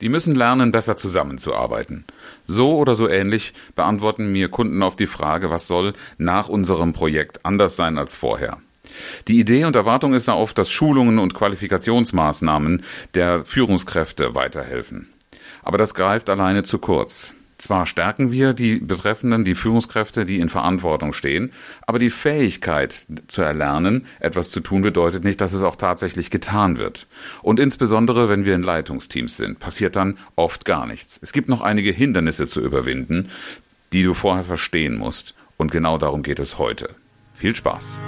Die müssen lernen, besser zusammenzuarbeiten. So oder so ähnlich beantworten mir Kunden auf die Frage, was soll nach unserem Projekt anders sein als vorher. Die Idee und Erwartung ist da oft, dass Schulungen und Qualifikationsmaßnahmen der Führungskräfte weiterhelfen. Aber das greift alleine zu kurz. Zwar stärken wir die Betreffenden, die Führungskräfte, die in Verantwortung stehen, aber die Fähigkeit zu erlernen, etwas zu tun, bedeutet nicht, dass es auch tatsächlich getan wird. Und insbesondere, wenn wir in Leitungsteams sind, passiert dann oft gar nichts. Es gibt noch einige Hindernisse zu überwinden, die du vorher verstehen musst. Und genau darum geht es heute. Viel Spaß!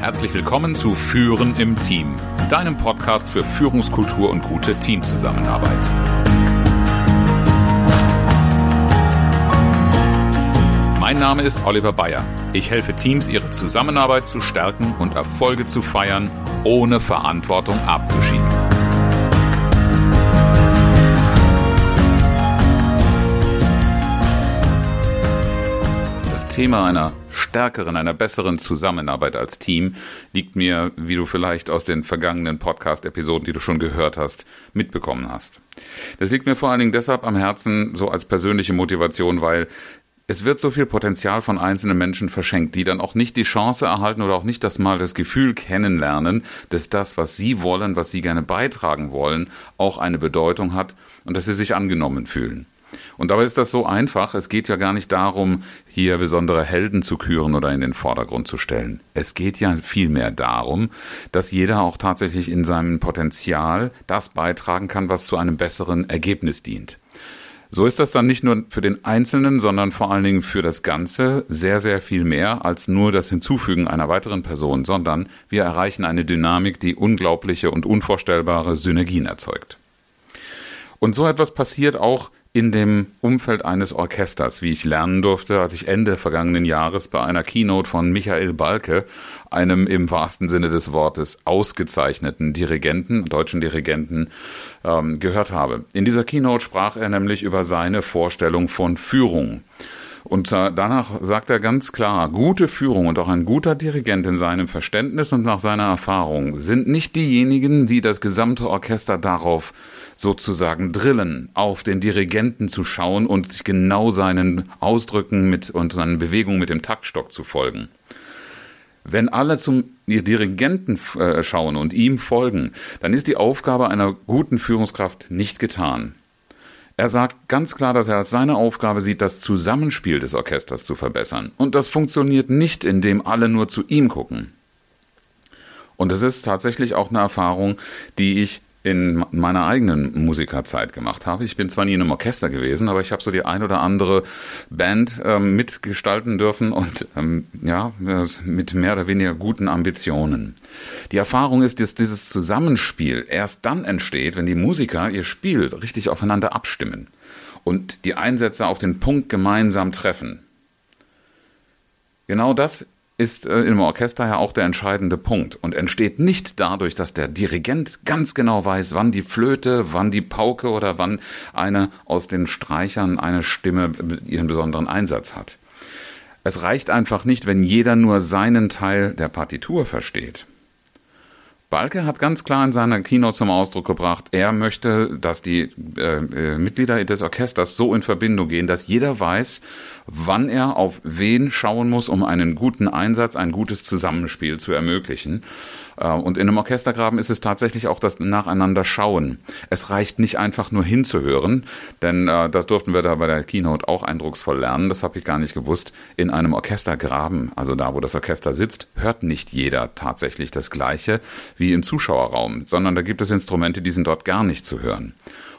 Herzlich willkommen zu Führen im Team, deinem Podcast für Führungskultur und gute Teamzusammenarbeit. Mein Name ist Oliver Bayer. Ich helfe Teams, ihre Zusammenarbeit zu stärken und Erfolge zu feiern, ohne Verantwortung abzuschieben. Das Thema einer stärkeren, einer besseren Zusammenarbeit als Team liegt mir, wie du vielleicht aus den vergangenen Podcast-Episoden, die du schon gehört hast, mitbekommen hast. Das liegt mir vor allen Dingen deshalb am Herzen, so als persönliche Motivation, weil es wird so viel Potenzial von einzelnen Menschen verschenkt, die dann auch nicht die Chance erhalten oder auch nicht das mal das Gefühl kennenlernen, dass das, was sie wollen, was sie gerne beitragen wollen, auch eine Bedeutung hat und dass sie sich angenommen fühlen. Und dabei ist das so einfach. Es geht ja gar nicht darum, hier besondere Helden zu küren oder in den Vordergrund zu stellen. Es geht ja vielmehr darum, dass jeder auch tatsächlich in seinem Potenzial das beitragen kann, was zu einem besseren Ergebnis dient. So ist das dann nicht nur für den Einzelnen, sondern vor allen Dingen für das Ganze sehr, sehr viel mehr als nur das Hinzufügen einer weiteren Person, sondern wir erreichen eine Dynamik, die unglaubliche und unvorstellbare Synergien erzeugt. Und so etwas passiert auch in dem Umfeld eines Orchesters, wie ich lernen durfte, als ich Ende vergangenen Jahres bei einer Keynote von Michael Balke, einem im wahrsten Sinne des Wortes ausgezeichneten Dirigenten, deutschen Dirigenten, ähm, gehört habe. In dieser Keynote sprach er nämlich über seine Vorstellung von Führung. Und danach sagt er ganz klar, gute Führung und auch ein guter Dirigent in seinem Verständnis und nach seiner Erfahrung sind nicht diejenigen, die das gesamte Orchester darauf sozusagen drillen, auf den Dirigenten zu schauen und sich genau seinen Ausdrücken mit und seinen Bewegungen mit dem Taktstock zu folgen. Wenn alle zum Dirigenten äh, schauen und ihm folgen, dann ist die Aufgabe einer guten Führungskraft nicht getan. Er sagt ganz klar, dass er als seine Aufgabe sieht, das Zusammenspiel des Orchesters zu verbessern. Und das funktioniert nicht, indem alle nur zu ihm gucken. Und es ist tatsächlich auch eine Erfahrung, die ich in meiner eigenen Musikerzeit gemacht habe. Ich bin zwar nie in einem Orchester gewesen, aber ich habe so die ein oder andere Band ähm, mitgestalten dürfen und ähm, ja, mit mehr oder weniger guten Ambitionen. Die Erfahrung ist, dass dieses Zusammenspiel erst dann entsteht, wenn die Musiker ihr Spiel richtig aufeinander abstimmen und die Einsätze auf den Punkt gemeinsam treffen. Genau das ist äh, im Orchester ja auch der entscheidende Punkt und entsteht nicht dadurch, dass der Dirigent ganz genau weiß, wann die Flöte, wann die Pauke oder wann eine aus den Streichern eine Stimme ihren besonderen Einsatz hat. Es reicht einfach nicht, wenn jeder nur seinen Teil der Partitur versteht. Balke hat ganz klar in seiner Keynote zum Ausdruck gebracht, er möchte, dass die äh, äh, Mitglieder des Orchesters so in Verbindung gehen, dass jeder weiß, wann er auf wen schauen muss, um einen guten Einsatz, ein gutes Zusammenspiel zu ermöglichen. Äh, und in einem Orchestergraben ist es tatsächlich auch das Nacheinander schauen. Es reicht nicht einfach nur hinzuhören, denn äh, das durften wir da bei der Keynote auch eindrucksvoll lernen. Das habe ich gar nicht gewusst. In einem Orchestergraben, also da, wo das Orchester sitzt, hört nicht jeder tatsächlich das Gleiche wie im Zuschauerraum, sondern da gibt es Instrumente, die sind dort gar nicht zu hören.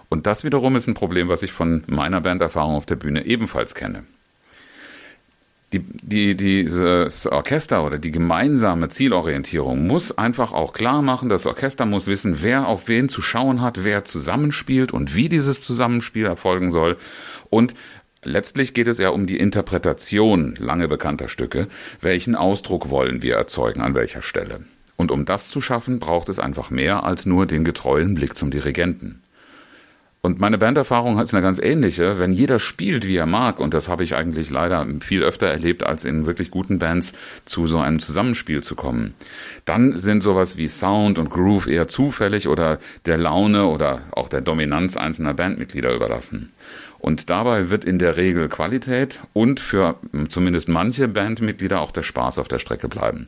Und das wiederum ist ein Problem, was ich von meiner Banderfahrung auf der Bühne ebenfalls kenne die, die, dieses Orchester oder die gemeinsame Zielorientierung muss einfach auch klar machen, das Orchester muss wissen, wer auf wen zu schauen hat, wer zusammenspielt und wie dieses Zusammenspiel erfolgen soll. Und letztlich geht es ja um die Interpretation lange bekannter Stücke. Welchen Ausdruck wollen wir erzeugen an welcher Stelle? Und um das zu schaffen, braucht es einfach mehr als nur den getreuen Blick zum Dirigenten. Und meine Banderfahrung ist eine ganz ähnliche. Wenn jeder spielt, wie er mag, und das habe ich eigentlich leider viel öfter erlebt, als in wirklich guten Bands zu so einem Zusammenspiel zu kommen, dann sind sowas wie Sound und Groove eher zufällig oder der Laune oder auch der Dominanz einzelner Bandmitglieder überlassen. Und dabei wird in der Regel Qualität und für zumindest manche Bandmitglieder auch der Spaß auf der Strecke bleiben.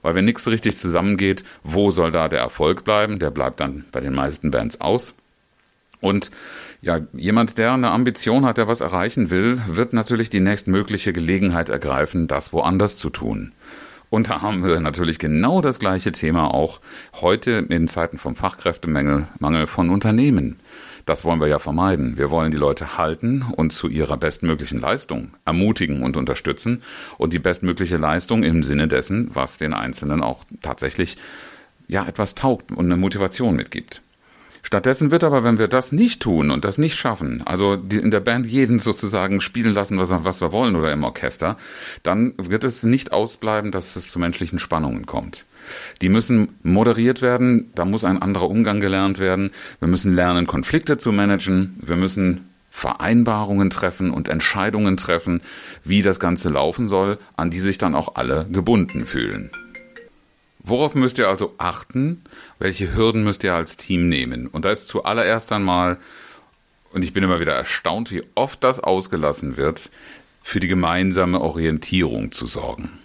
Weil wenn nichts richtig zusammengeht, wo soll da der Erfolg bleiben? Der bleibt dann bei den meisten Bands aus. Und ja, jemand, der eine Ambition hat, der was erreichen will, wird natürlich die nächstmögliche Gelegenheit ergreifen, das woanders zu tun. Und da haben wir natürlich genau das gleiche Thema auch heute in Zeiten vom Fachkräftemangel Mangel von Unternehmen. Das wollen wir ja vermeiden. Wir wollen die Leute halten und zu ihrer bestmöglichen Leistung ermutigen und unterstützen und die bestmögliche Leistung im Sinne dessen, was den Einzelnen auch tatsächlich ja etwas taugt und eine Motivation mitgibt. Stattdessen wird aber, wenn wir das nicht tun und das nicht schaffen, also in der Band jeden sozusagen spielen lassen, was, was wir wollen oder im Orchester, dann wird es nicht ausbleiben, dass es zu menschlichen Spannungen kommt. Die müssen moderiert werden, da muss ein anderer Umgang gelernt werden. Wir müssen lernen, Konflikte zu managen. Wir müssen Vereinbarungen treffen und Entscheidungen treffen, wie das Ganze laufen soll, an die sich dann auch alle gebunden fühlen. Worauf müsst ihr also achten? Welche Hürden müsst ihr als Team nehmen? Und da ist zuallererst einmal, und ich bin immer wieder erstaunt, wie oft das ausgelassen wird, für die gemeinsame Orientierung zu sorgen.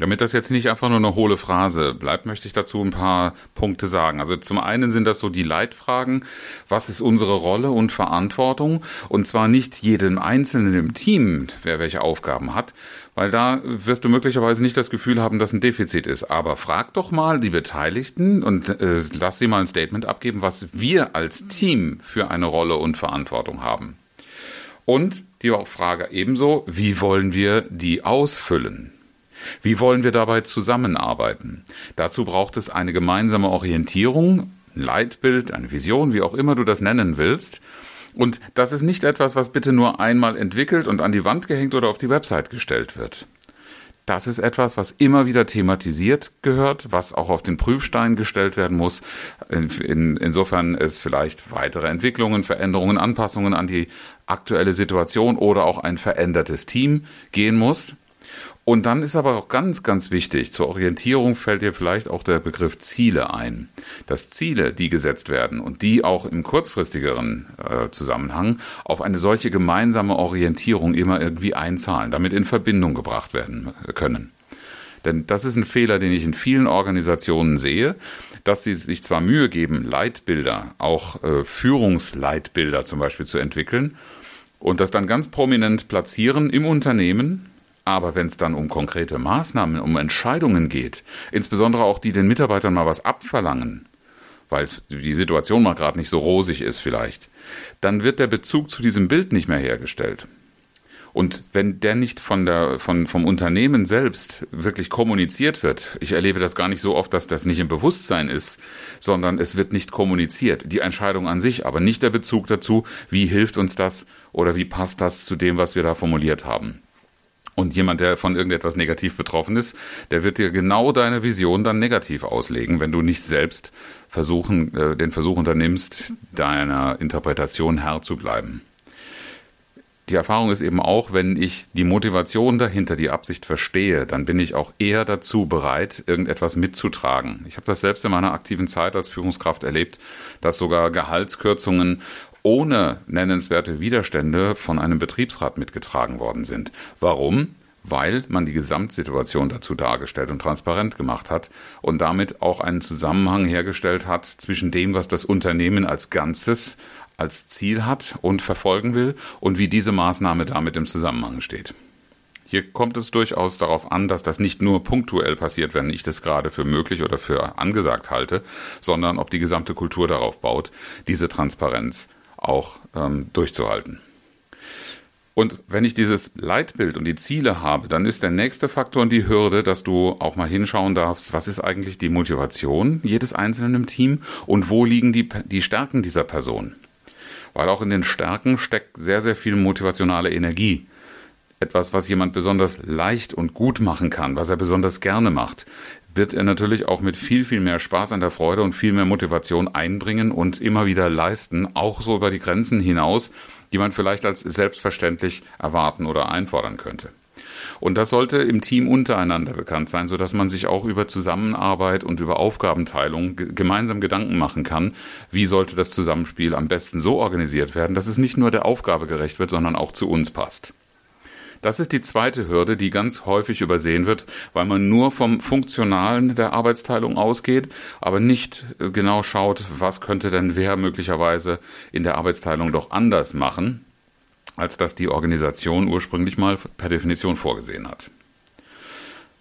Damit das jetzt nicht einfach nur eine hohle Phrase bleibt, möchte ich dazu ein paar Punkte sagen. Also zum einen sind das so die Leitfragen. Was ist unsere Rolle und Verantwortung? Und zwar nicht jedem Einzelnen im Team, wer welche Aufgaben hat, weil da wirst du möglicherweise nicht das Gefühl haben, dass ein Defizit ist. Aber frag doch mal die Beteiligten und äh, lass sie mal ein Statement abgeben, was wir als Team für eine Rolle und Verantwortung haben. Und die Frage ebenso, wie wollen wir die ausfüllen? Wie wollen wir dabei zusammenarbeiten? Dazu braucht es eine gemeinsame Orientierung, ein Leitbild, eine Vision, wie auch immer du das nennen willst. Und das ist nicht etwas, was bitte nur einmal entwickelt und an die Wand gehängt oder auf die Website gestellt wird. Das ist etwas, was immer wieder thematisiert gehört, was auch auf den Prüfstein gestellt werden muss. In, in, insofern es vielleicht weitere Entwicklungen, Veränderungen, Anpassungen an die aktuelle Situation oder auch ein verändertes Team gehen muss. Und dann ist aber auch ganz, ganz wichtig, zur Orientierung fällt dir vielleicht auch der Begriff Ziele ein. Dass Ziele, die gesetzt werden und die auch im kurzfristigeren äh, Zusammenhang auf eine solche gemeinsame Orientierung immer irgendwie einzahlen, damit in Verbindung gebracht werden können. Denn das ist ein Fehler, den ich in vielen Organisationen sehe, dass sie sich zwar Mühe geben, Leitbilder, auch äh, Führungsleitbilder zum Beispiel zu entwickeln und das dann ganz prominent platzieren im Unternehmen, aber wenn es dann um konkrete Maßnahmen, um Entscheidungen geht, insbesondere auch die den Mitarbeitern mal was abverlangen, weil die Situation mal gerade nicht so rosig ist vielleicht, dann wird der Bezug zu diesem Bild nicht mehr hergestellt. Und wenn der nicht von der, von, vom Unternehmen selbst wirklich kommuniziert wird, ich erlebe das gar nicht so oft, dass das nicht im Bewusstsein ist, sondern es wird nicht kommuniziert. Die Entscheidung an sich, aber nicht der Bezug dazu, wie hilft uns das oder wie passt das zu dem, was wir da formuliert haben. Und jemand, der von irgendetwas negativ betroffen ist, der wird dir genau deine Vision dann negativ auslegen, wenn du nicht selbst versuchen, äh, den Versuch unternimmst, deiner Interpretation Herr zu bleiben. Die Erfahrung ist eben auch, wenn ich die Motivation dahinter, die Absicht verstehe, dann bin ich auch eher dazu bereit, irgendetwas mitzutragen. Ich habe das selbst in meiner aktiven Zeit als Führungskraft erlebt, dass sogar Gehaltskürzungen ohne nennenswerte Widerstände von einem Betriebsrat mitgetragen worden sind. Warum? Weil man die Gesamtsituation dazu dargestellt und transparent gemacht hat und damit auch einen Zusammenhang hergestellt hat zwischen dem, was das Unternehmen als Ganzes als Ziel hat und verfolgen will und wie diese Maßnahme damit im Zusammenhang steht. Hier kommt es durchaus darauf an, dass das nicht nur punktuell passiert, wenn ich das gerade für möglich oder für angesagt halte, sondern ob die gesamte Kultur darauf baut, diese Transparenz auch ähm, durchzuhalten. Und wenn ich dieses Leitbild und die Ziele habe, dann ist der nächste Faktor und die Hürde, dass du auch mal hinschauen darfst, was ist eigentlich die Motivation jedes Einzelnen im Team und wo liegen die, die Stärken dieser Person. Weil auch in den Stärken steckt sehr, sehr viel motivationale Energie. Etwas, was jemand besonders leicht und gut machen kann, was er besonders gerne macht. Wird er natürlich auch mit viel, viel mehr Spaß an der Freude und viel mehr Motivation einbringen und immer wieder leisten, auch so über die Grenzen hinaus, die man vielleicht als selbstverständlich erwarten oder einfordern könnte. Und das sollte im Team untereinander bekannt sein, so dass man sich auch über Zusammenarbeit und über Aufgabenteilung gemeinsam Gedanken machen kann, wie sollte das Zusammenspiel am besten so organisiert werden, dass es nicht nur der Aufgabe gerecht wird, sondern auch zu uns passt. Das ist die zweite Hürde, die ganz häufig übersehen wird, weil man nur vom Funktionalen der Arbeitsteilung ausgeht, aber nicht äh, genau schaut, was könnte denn wer möglicherweise in der Arbeitsteilung doch anders machen, als das die Organisation ursprünglich mal per Definition vorgesehen hat.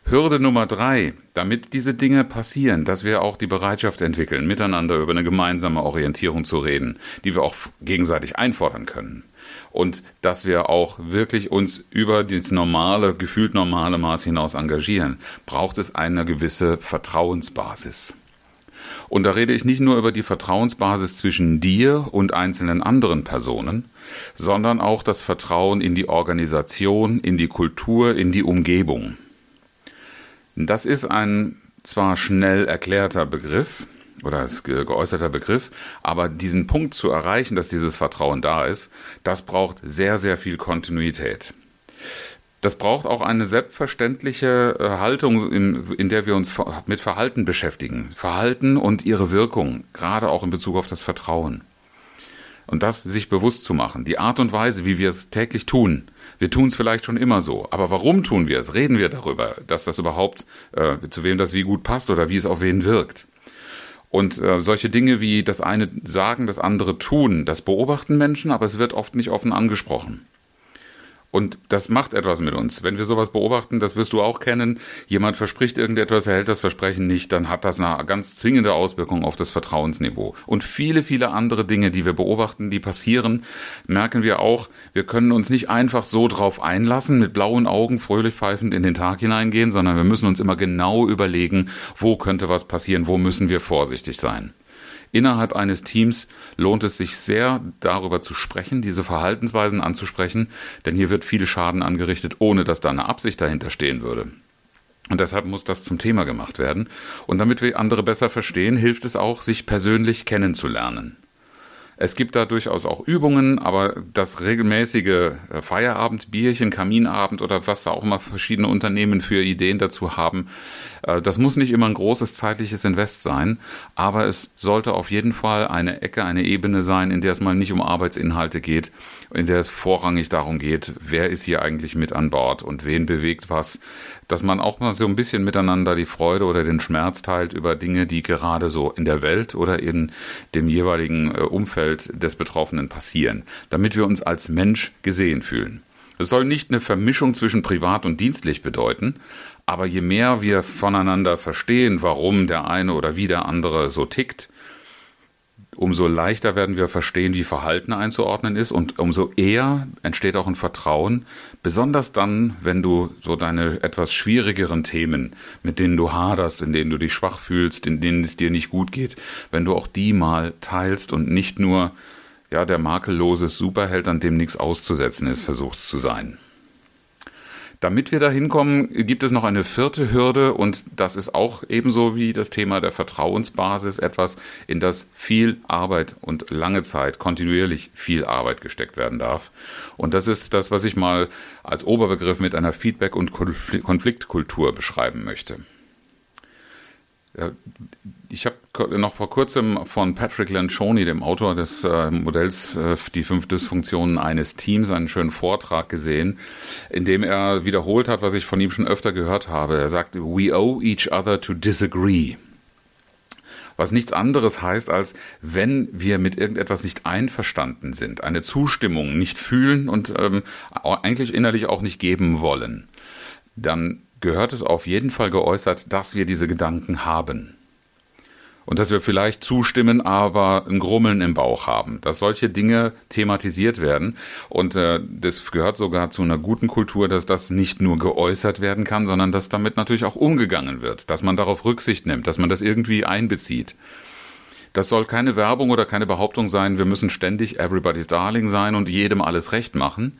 Hürde Nummer drei, damit diese Dinge passieren, dass wir auch die Bereitschaft entwickeln, miteinander über eine gemeinsame Orientierung zu reden, die wir auch gegenseitig einfordern können und dass wir auch wirklich uns über das normale, gefühlt normale Maß hinaus engagieren, braucht es eine gewisse Vertrauensbasis. Und da rede ich nicht nur über die Vertrauensbasis zwischen dir und einzelnen anderen Personen, sondern auch das Vertrauen in die Organisation, in die Kultur, in die Umgebung. Das ist ein zwar schnell erklärter Begriff, oder geäußerter Begriff. Aber diesen Punkt zu erreichen, dass dieses Vertrauen da ist, das braucht sehr, sehr viel Kontinuität. Das braucht auch eine selbstverständliche äh, Haltung, in, der wir uns mit Verhalten beschäftigen. Verhalten und ihre Wirkung, gerade auch in Bezug auf das Vertrauen. Und das sich bewusst zu machen, die Art und Weise, wie wir es täglich tun. Wir tun es vielleicht schon immer so, aber warum tun wir es? Reden wir darüber, dass das überhaupt, äh, zu wem das wie gut passt oder wie es auf wen wirkt. Und äh, solche Dinge wie das eine sagen, das andere tun, das beobachten Menschen, aber es wird oft nicht offen angesprochen. Und das macht etwas mit uns. Wenn wir sowas beobachten, das wirst du auch kennen, jemand verspricht irgendetwas, er hält das Versprechen nicht, dann hat das eine ganz zwingende Auswirkung auf das Vertrauensniveau. Und viele, viele andere Dinge, die wir beobachten, die passieren, merken wir auch, wir können uns nicht einfach so drauf einlassen, mit blauen Augen fröhlich pfeifend in den Tag hineingehen, sondern wir müssen uns immer genau überlegen, wo könnte was passieren, wo müssen wir vorsichtig sein. Innerhalb eines Teams lohnt es sich sehr, darüber zu sprechen, diese Verhaltensweisen anzusprechen, denn hier wird viel Schaden angerichtet, ohne dass da eine Absicht dahinter stehen würde. Und deshalb muss das zum Thema gemacht werden. Und damit wir andere besser verstehen, hilft es auch, sich persönlich kennenzulernen. Es gibt da durchaus auch Übungen, aber das regelmäßige äh, Feierabend, Bierchen, Kaminabend oder was da auch mal verschiedene Unternehmen für Ideen dazu haben, äh, das muss nicht immer ein großes zeitliches Invest sein, aber es sollte auf jeden Fall eine Ecke, eine Ebene sein, in der es mal nicht um Arbeitsinhalte geht, in der es vorrangig darum geht, wer ist hier eigentlich mit an Bord und wen bewegt was, dass man auch mal so ein bisschen miteinander die Freude oder den Schmerz teilt über Dinge, die gerade so in der Welt oder in dem jeweiligen äh, Umfeld des Betroffenen passieren, damit wir uns als Mensch gesehen fühlen. Es soll nicht eine Vermischung zwischen privat und dienstlich bedeuten, aber je mehr wir voneinander verstehen, warum der eine oder wie der andere so tickt, umso leichter werden wir verstehen, wie Verhalten einzuordnen ist und umso eher entsteht auch ein Vertrauen, besonders dann, wenn du so deine etwas schwierigeren Themen, mit denen du haderst, in denen du dich schwach fühlst, in denen es dir nicht gut geht, wenn du auch die mal teilst und nicht nur ja der makellose Superheld, an dem nichts auszusetzen ist, versuchst zu sein. Damit wir da hinkommen, gibt es noch eine vierte Hürde und das ist auch ebenso wie das Thema der Vertrauensbasis etwas, in das viel Arbeit und lange Zeit kontinuierlich viel Arbeit gesteckt werden darf. Und das ist das, was ich mal als Oberbegriff mit einer Feedback- und Konfliktkultur beschreiben möchte. Ich habe noch vor kurzem von Patrick Lencioni, dem Autor des äh, Modells äh, Die fünf Dysfunktionen eines Teams, einen schönen Vortrag gesehen, in dem er wiederholt hat, was ich von ihm schon öfter gehört habe. Er sagt, we owe each other to disagree. Was nichts anderes heißt, als wenn wir mit irgendetwas nicht einverstanden sind, eine Zustimmung nicht fühlen und ähm, eigentlich innerlich auch nicht geben wollen, dann gehört es auf jeden Fall geäußert, dass wir diese Gedanken haben. Und dass wir vielleicht zustimmen, aber ein Grummeln im Bauch haben, dass solche Dinge thematisiert werden. Und äh, das gehört sogar zu einer guten Kultur, dass das nicht nur geäußert werden kann, sondern dass damit natürlich auch umgegangen wird, dass man darauf Rücksicht nimmt, dass man das irgendwie einbezieht. Das soll keine Werbung oder keine Behauptung sein, wir müssen ständig everybody's darling sein und jedem alles recht machen.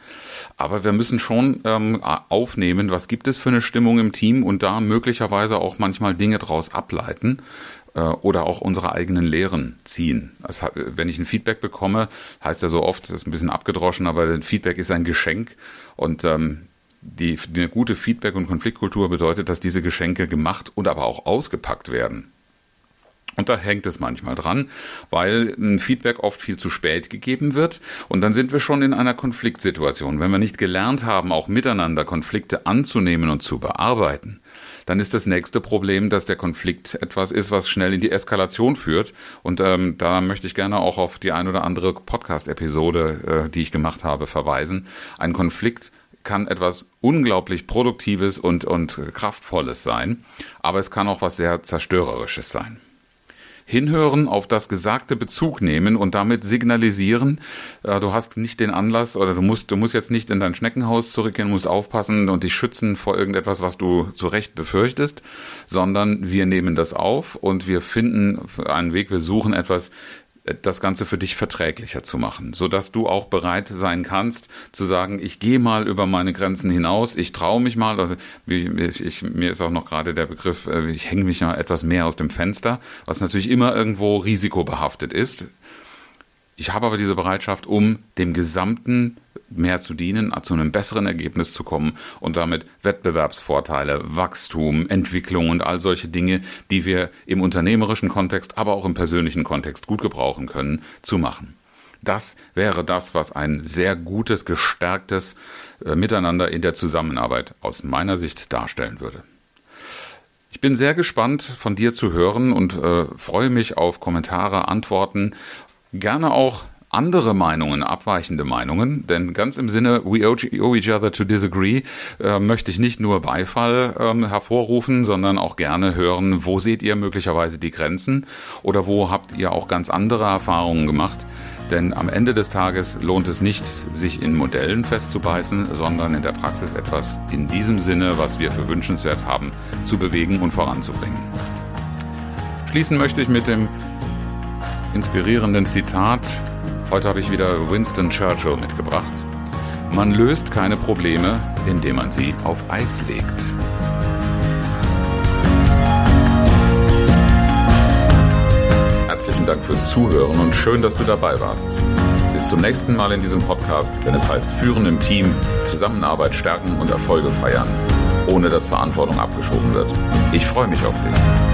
Aber wir müssen schon ähm, aufnehmen, was gibt es für eine Stimmung im Team und da möglicherweise auch manchmal Dinge draus ableiten äh, oder auch unsere eigenen Lehren ziehen. Das, wenn ich ein Feedback bekomme, heißt ja so oft, das ist ein bisschen abgedroschen, aber ein Feedback ist ein Geschenk und ähm, die, die eine gute Feedback- und Konfliktkultur bedeutet, dass diese Geschenke gemacht und aber auch ausgepackt werden. Und da hängt es manchmal dran, weil ein Feedback oft viel zu spät gegeben wird. Und dann sind wir schon in einer Konfliktsituation. Wenn wir nicht gelernt haben, auch miteinander Konflikte anzunehmen und zu bearbeiten, dann ist das nächste Problem, dass der Konflikt etwas ist, was schnell in die Eskalation führt. Und ähm, da möchte ich gerne auch auf die ein oder andere Podcast-Episode, äh, die ich gemacht habe, verweisen. Ein Konflikt kann etwas unglaublich Produktives und, und Kraftvolles sein, aber es kann auch was sehr Zerstörerisches sein hinhören, auf das Gesagte Bezug nehmen und damit signalisieren, äh, du hast nicht den Anlass oder du musst, du musst jetzt nicht in dein Schneckenhaus zurückgehen, musst aufpassen und dich schützen vor irgendetwas, was du zu Recht befürchtest, sondern wir nehmen das auf und wir finden einen Weg, wir suchen etwas, das Ganze für dich verträglicher zu machen, so dass du auch bereit sein kannst zu sagen, ich gehe mal über meine Grenzen hinaus, ich traue mich mal, oder ich, ich, mir ist auch noch gerade der Begriff, äh, ich hänge mich ja etwas mehr aus dem Fenster, was natürlich immer irgendwo risikobehaftet ist. Ich habe aber diese Bereitschaft, um dem gesamten mehr zu dienen, zu einem besseren Ergebnis zu kommen und damit Wettbewerbsvorteile, Wachstum, Entwicklung und all solche Dinge, die wir im unternehmerischen Kontext, aber auch im persönlichen Kontext gut gebrauchen können, zu machen. Das wäre das, was ein sehr gutes, gestärktes äh, Miteinander in der Zusammenarbeit aus meiner Sicht darstellen würde. Ich bin sehr gespannt, von dir zu hören und äh, freue mich auf Kommentare, Antworten, gerne auch andere Meinungen, abweichende Meinungen, denn ganz im Sinne we owe each other to disagree äh, möchte ich nicht nur Beifall ähm, hervorrufen, sondern auch gerne hören, wo seht ihr möglicherweise die Grenzen oder wo habt ihr auch ganz andere Erfahrungen gemacht. Denn am Ende des Tages lohnt es nicht, sich in Modellen festzubeißen, sondern in der Praxis etwas in diesem Sinne, was wir für wünschenswert haben, zu bewegen und voranzubringen. Schließen möchte ich mit dem inspirierenden Zitat Heute habe ich wieder Winston Churchill mitgebracht. Man löst keine Probleme, indem man sie auf Eis legt. Herzlichen Dank fürs Zuhören und schön, dass du dabei warst. Bis zum nächsten Mal in diesem Podcast, wenn es heißt Führen im Team, Zusammenarbeit stärken und Erfolge feiern, ohne dass Verantwortung abgeschoben wird. Ich freue mich auf dich.